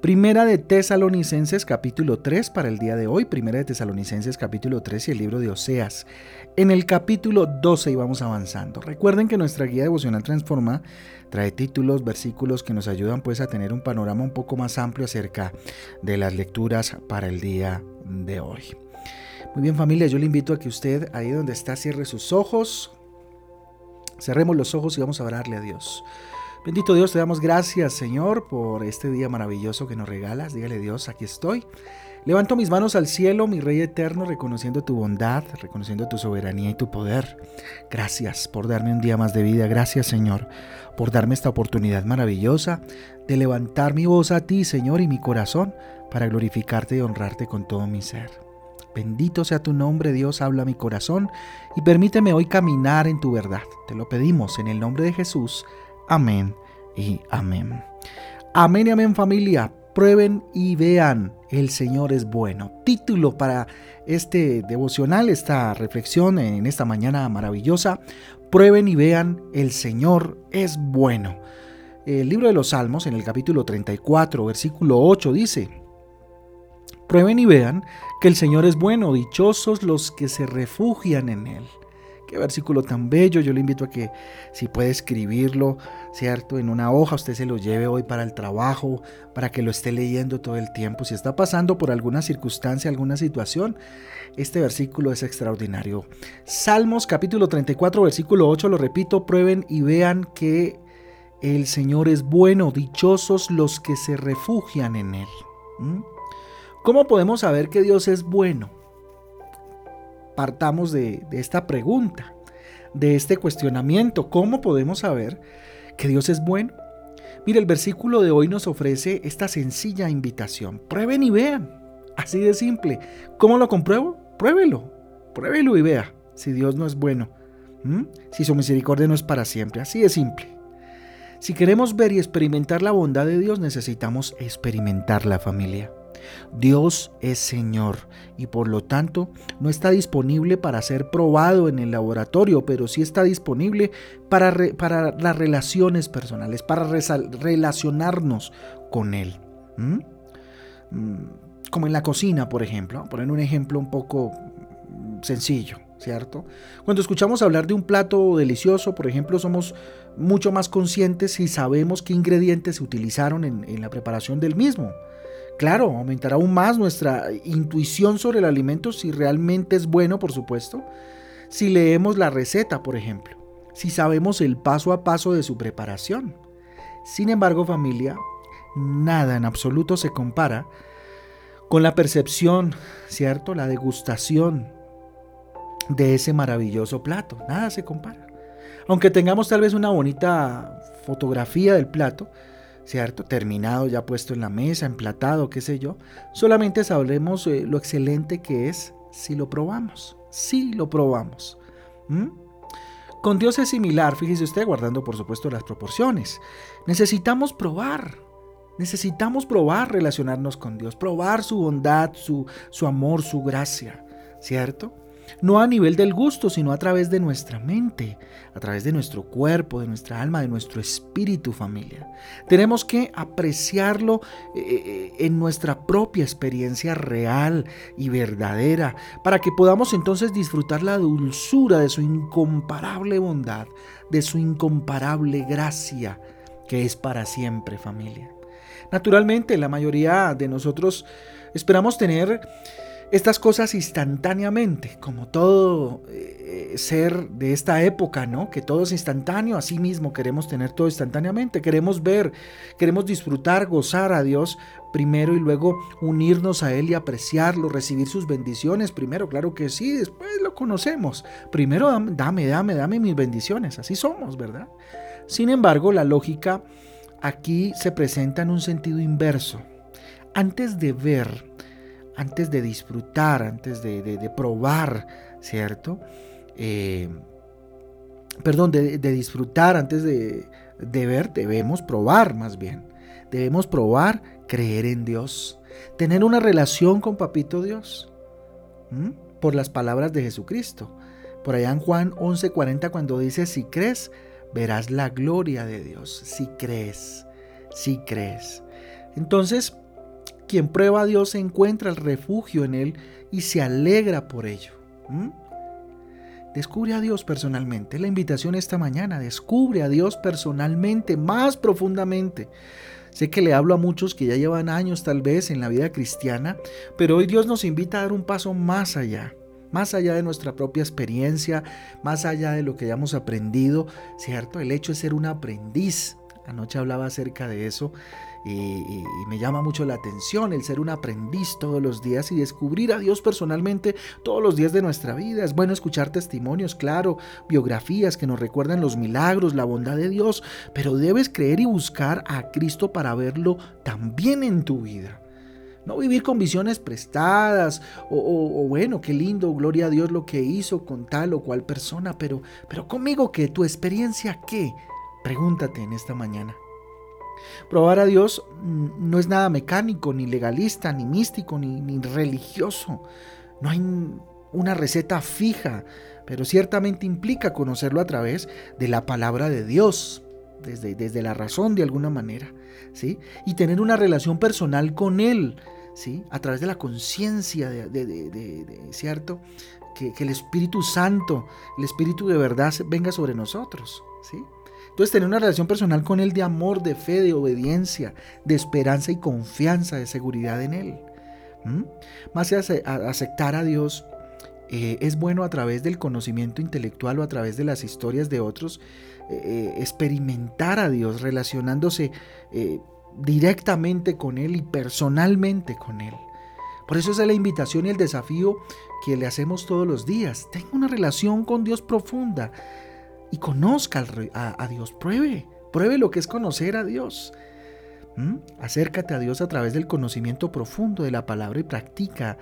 Primera de Tesalonicenses capítulo 3 para el día de hoy, Primera de Tesalonicenses capítulo 3 y el libro de Oseas. En el capítulo 12 y vamos avanzando. Recuerden que nuestra guía devocional Transforma trae títulos, versículos que nos ayudan pues a tener un panorama un poco más amplio acerca de las lecturas para el día de hoy. Muy bien familia, yo le invito a que usted ahí donde está cierre sus ojos, cerremos los ojos y vamos a orarle a Dios. Bendito Dios, te damos gracias, Señor, por este día maravilloso que nos regalas. Dígale Dios, aquí estoy. Levanto mis manos al cielo, mi Rey eterno, reconociendo tu bondad, reconociendo tu soberanía y tu poder. Gracias por darme un día más de vida. Gracias, Señor, por darme esta oportunidad maravillosa de levantar mi voz a ti, Señor, y mi corazón para glorificarte y honrarte con todo mi ser. Bendito sea tu nombre, Dios, habla mi corazón y permíteme hoy caminar en tu verdad. Te lo pedimos en el nombre de Jesús. Amén y amén. Amén y amén familia. Prueben y vean, el Señor es bueno. Título para este devocional, esta reflexión en esta mañana maravillosa. Prueben y vean, el Señor es bueno. El libro de los Salmos en el capítulo 34, versículo 8 dice, Prueben y vean que el Señor es bueno, dichosos los que se refugian en Él. Qué versículo tan bello. Yo le invito a que si puede escribirlo, ¿cierto? En una hoja, usted se lo lleve hoy para el trabajo, para que lo esté leyendo todo el tiempo. Si está pasando por alguna circunstancia, alguna situación, este versículo es extraordinario. Salmos capítulo 34, versículo 8, lo repito, prueben y vean que el Señor es bueno, dichosos los que se refugian en Él. ¿Mm? ¿Cómo podemos saber que Dios es bueno? Partamos de, esta pregunta, de este cuestionamiento. ¿Cómo podemos saber que Dios es bueno? Mire, el versículo de hoy nos ofrece esta sencilla invitación. Prueben y vean. Así de simple. ¿Cómo lo compruebo? Pruébelo. Pruébelo y vea si Dios no es bueno. Si su misericordia no es para siempre. Así de simple. Si queremos ver y experimentar la bondad de Dios, necesitamos experimentar la familia. Dios es Señor y por lo tanto no está disponible para ser probado en el laboratorio, pero sí está disponible para, para las relaciones personales, para relacionarnos con Él. ¿Mm? Como en la cocina, por ejemplo. Poner un ejemplo un poco sencillo, ¿cierto? Cuando escuchamos hablar de un plato delicioso, por ejemplo, somos mucho más conscientes y sabemos qué ingredientes se utilizaron en la preparación del mismo. Claro, aumentará aún más nuestra intuición sobre el alimento si realmente es bueno, por supuesto. Si leemos la receta, por ejemplo. Si sabemos el paso a paso de su preparación. Sin embargo, familia, nada en absoluto se compara con la percepción, ¿cierto? La degustación de ese maravilloso plato. Nada se compara. Aunque tengamos tal vez una bonita fotografía del plato, ¿cierto? Terminado, ya puesto en la mesa, emplatado, qué sé yo. Solamente sabremos eh, lo excelente que es si lo probamos. Si lo probamos. Con Dios es similar, fíjese usted, guardando por supuesto las proporciones. Necesitamos probar. Necesitamos probar relacionarnos con Dios, probar su bondad, su, su amor, su gracia, ¿cierto? No a nivel del gusto, sino a través de nuestra mente, a través de nuestro cuerpo, de nuestra alma, de nuestro espíritu familia. Tenemos que apreciarlo eh, eh, en nuestra propia experiencia real y verdadera, para que podamos entonces disfrutar la dulzura de su incomparable bondad, de su incomparable gracia, que es para siempre familia. Naturalmente, la mayoría de nosotros esperamos tener estas cosas instantáneamente, como todo eh, ser de esta época, ¿no? Que todo es instantáneo, así mismo queremos tener todo instantáneamente, queremos ver, queremos disfrutar, gozar a Dios primero y luego unirnos a Él y apreciarlo, recibir sus bendiciones primero, claro que sí, después lo conocemos. Primero dame, dame, dame mis bendiciones, así somos, ¿verdad? Sin embargo, la lógica aquí se presenta en un sentido inverso. Antes de ver, antes de disfrutar, antes de, probar, ¿cierto? Eh, perdón, de, disfrutar, antes de, deber, debemos probar más bien. Debemos probar creer en Dios, tener una relación con Papito Dios, por las palabras de Jesucristo. Por allá en Juan 11:40 cuando dice, si crees, verás la gloria de Dios. Si crees, si crees. Entonces, quien prueba a Dios encuentra el refugio en Él y se alegra por ello. Descubre a Dios personalmente. La invitación esta mañana, descubre a Dios personalmente, más profundamente. Sé que le hablo a muchos que ya llevan años tal vez en la vida cristiana, pero hoy Dios nos invita a dar un paso más allá, más allá de nuestra propia experiencia, más allá de lo que hayamos aprendido, ¿cierto? El hecho de ser un aprendiz. Anoche hablaba acerca de eso y, me llama mucho la atención el ser un aprendiz todos los días y descubrir a Dios personalmente todos los días de nuestra vida. Es bueno escuchar testimonios, claro, biografías que nos recuerdan los milagros, la bondad de Dios, pero debes creer y buscar a Cristo para verlo también en tu vida. No vivir con visiones prestadas o, bueno, qué lindo, gloria a Dios lo que hizo con tal o cual persona, pero, pero conmigo que tu experiencia qué? Pregúntate en esta mañana. Probar a Dios mm, no es nada mecánico, ni legalista, ni místico, ni, religioso. No hay una receta fija, pero ciertamente implica conocerlo a través de la palabra de Dios, desde, desde la razón de alguna manera, ¿sí? Y tener una relación personal con Él, ¿sí? A través de la conciencia, de, ¿cierto? Que, que el Espíritu Santo, el Espíritu de verdad venga sobre nosotros, ¿sí? Entonces tener una relación personal con Él de amor, de fe, de obediencia, de esperanza y confianza, de seguridad en Él. Más que aceptar a Dios, eh, es bueno a través del conocimiento intelectual o a través de las historias de otros, eh, eh, experimentar a Dios relacionándose directamente con Él y personalmente con Él. Por eso es la invitación y el desafío que le hacemos todos los días. Tenga una relación con Dios profunda y conozca a, Dios. Pruebe, pruebe lo que es conocer a Dios. ¿Mm? Acércate a Dios a través del conocimiento profundo de la palabra y practica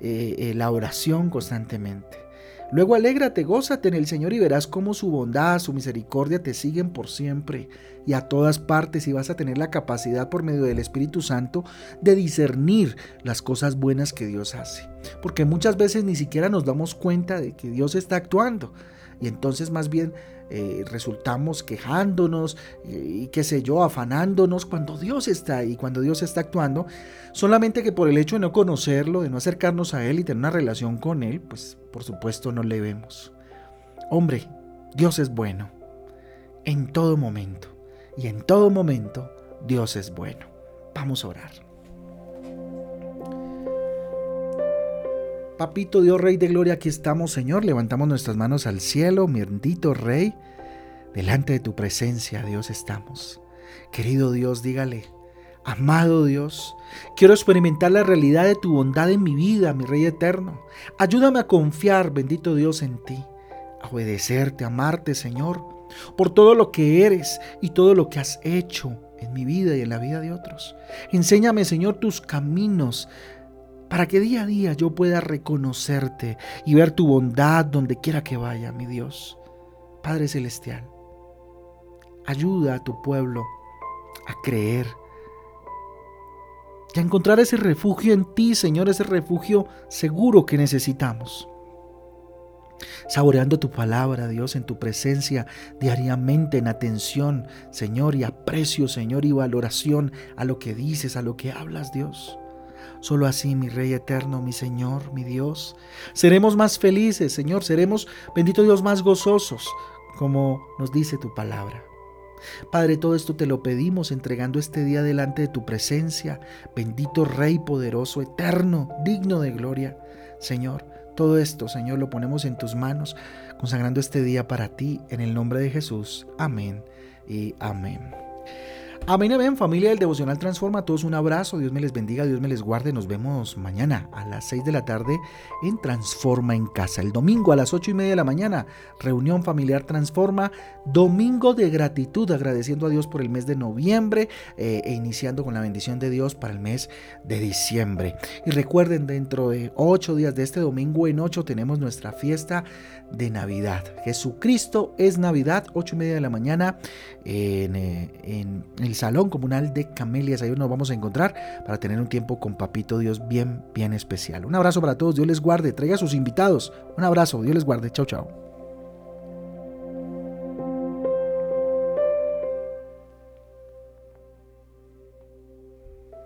eh, eh, la oración constantemente. Luego alégrate, gózate en el Señor y verás cómo su bondad, su misericordia te siguen por siempre y a todas partes y vas a tener la capacidad por medio del Espíritu Santo de discernir las cosas buenas que Dios hace. Porque muchas veces ni siquiera nos damos cuenta de que Dios está actuando y entonces más bien eh, resultamos quejándonos y qué sé yo, afanándonos cuando Dios está ahí, cuando Dios está actuando, solamente que por el hecho de no conocerlo, de no acercarnos a Él y tener una relación con Él, pues por supuesto no le vemos. Hombre, Dios es bueno en todo momento y en todo momento Dios es bueno. Vamos a orar. Papito Dios Rey de Gloria, aquí estamos, Señor. Levantamos nuestras manos al cielo, bendito Rey. Delante de tu presencia, Dios, estamos. Querido Dios, dígale, amado Dios, quiero experimentar la realidad de tu bondad en mi vida, mi Rey eterno. Ayúdame a confiar, bendito Dios, en ti, a obedecerte, amarte, Señor, por todo lo que eres y todo lo que has hecho en mi vida y en la vida de otros. Enséñame, Señor, tus caminos para que día a día yo pueda reconocerte y ver tu bondad donde quiera que vaya, mi Dios. Padre Celestial, ayuda a tu pueblo a creer y a encontrar ese refugio en ti, Señor, ese refugio seguro que necesitamos. Saboreando tu palabra, Dios, en tu presencia diariamente, en atención, Señor, y aprecio, Señor, y valoración a lo que dices, a lo que hablas, Dios. Solo así, mi Rey eterno, mi Señor, mi Dios, seremos más felices, Señor, seremos, bendito Dios, más gozosos, como nos dice tu palabra. Padre, todo esto te lo pedimos entregando este día delante de tu presencia, bendito Rey poderoso, eterno, digno de gloria. Señor, todo esto, Señor, lo ponemos en tus manos, consagrando este día para ti, en el nombre de Jesús. Amén y amén. Amén, amén, familia del Devocional Transforma. Todos un abrazo. Dios me les bendiga, Dios me les guarde. Nos vemos mañana a las 6 de la tarde en Transforma en Casa. El domingo a las 8 y media de la mañana, reunión familiar Transforma. Domingo de gratitud, agradeciendo a Dios por el mes de noviembre eh, e iniciando con la bendición de Dios para el mes de diciembre. Y recuerden, dentro de 8 días de este domingo en 8 tenemos nuestra fiesta de Navidad. Jesucristo es Navidad, 8 y media de la mañana en, eh, en el Salón Comunal de Camelias. Ahí nos vamos a encontrar para tener un tiempo con Papito Dios bien, bien especial. Un abrazo para todos, Dios les guarde, traiga a sus invitados. Un abrazo, Dios les guarde. Chao, chao.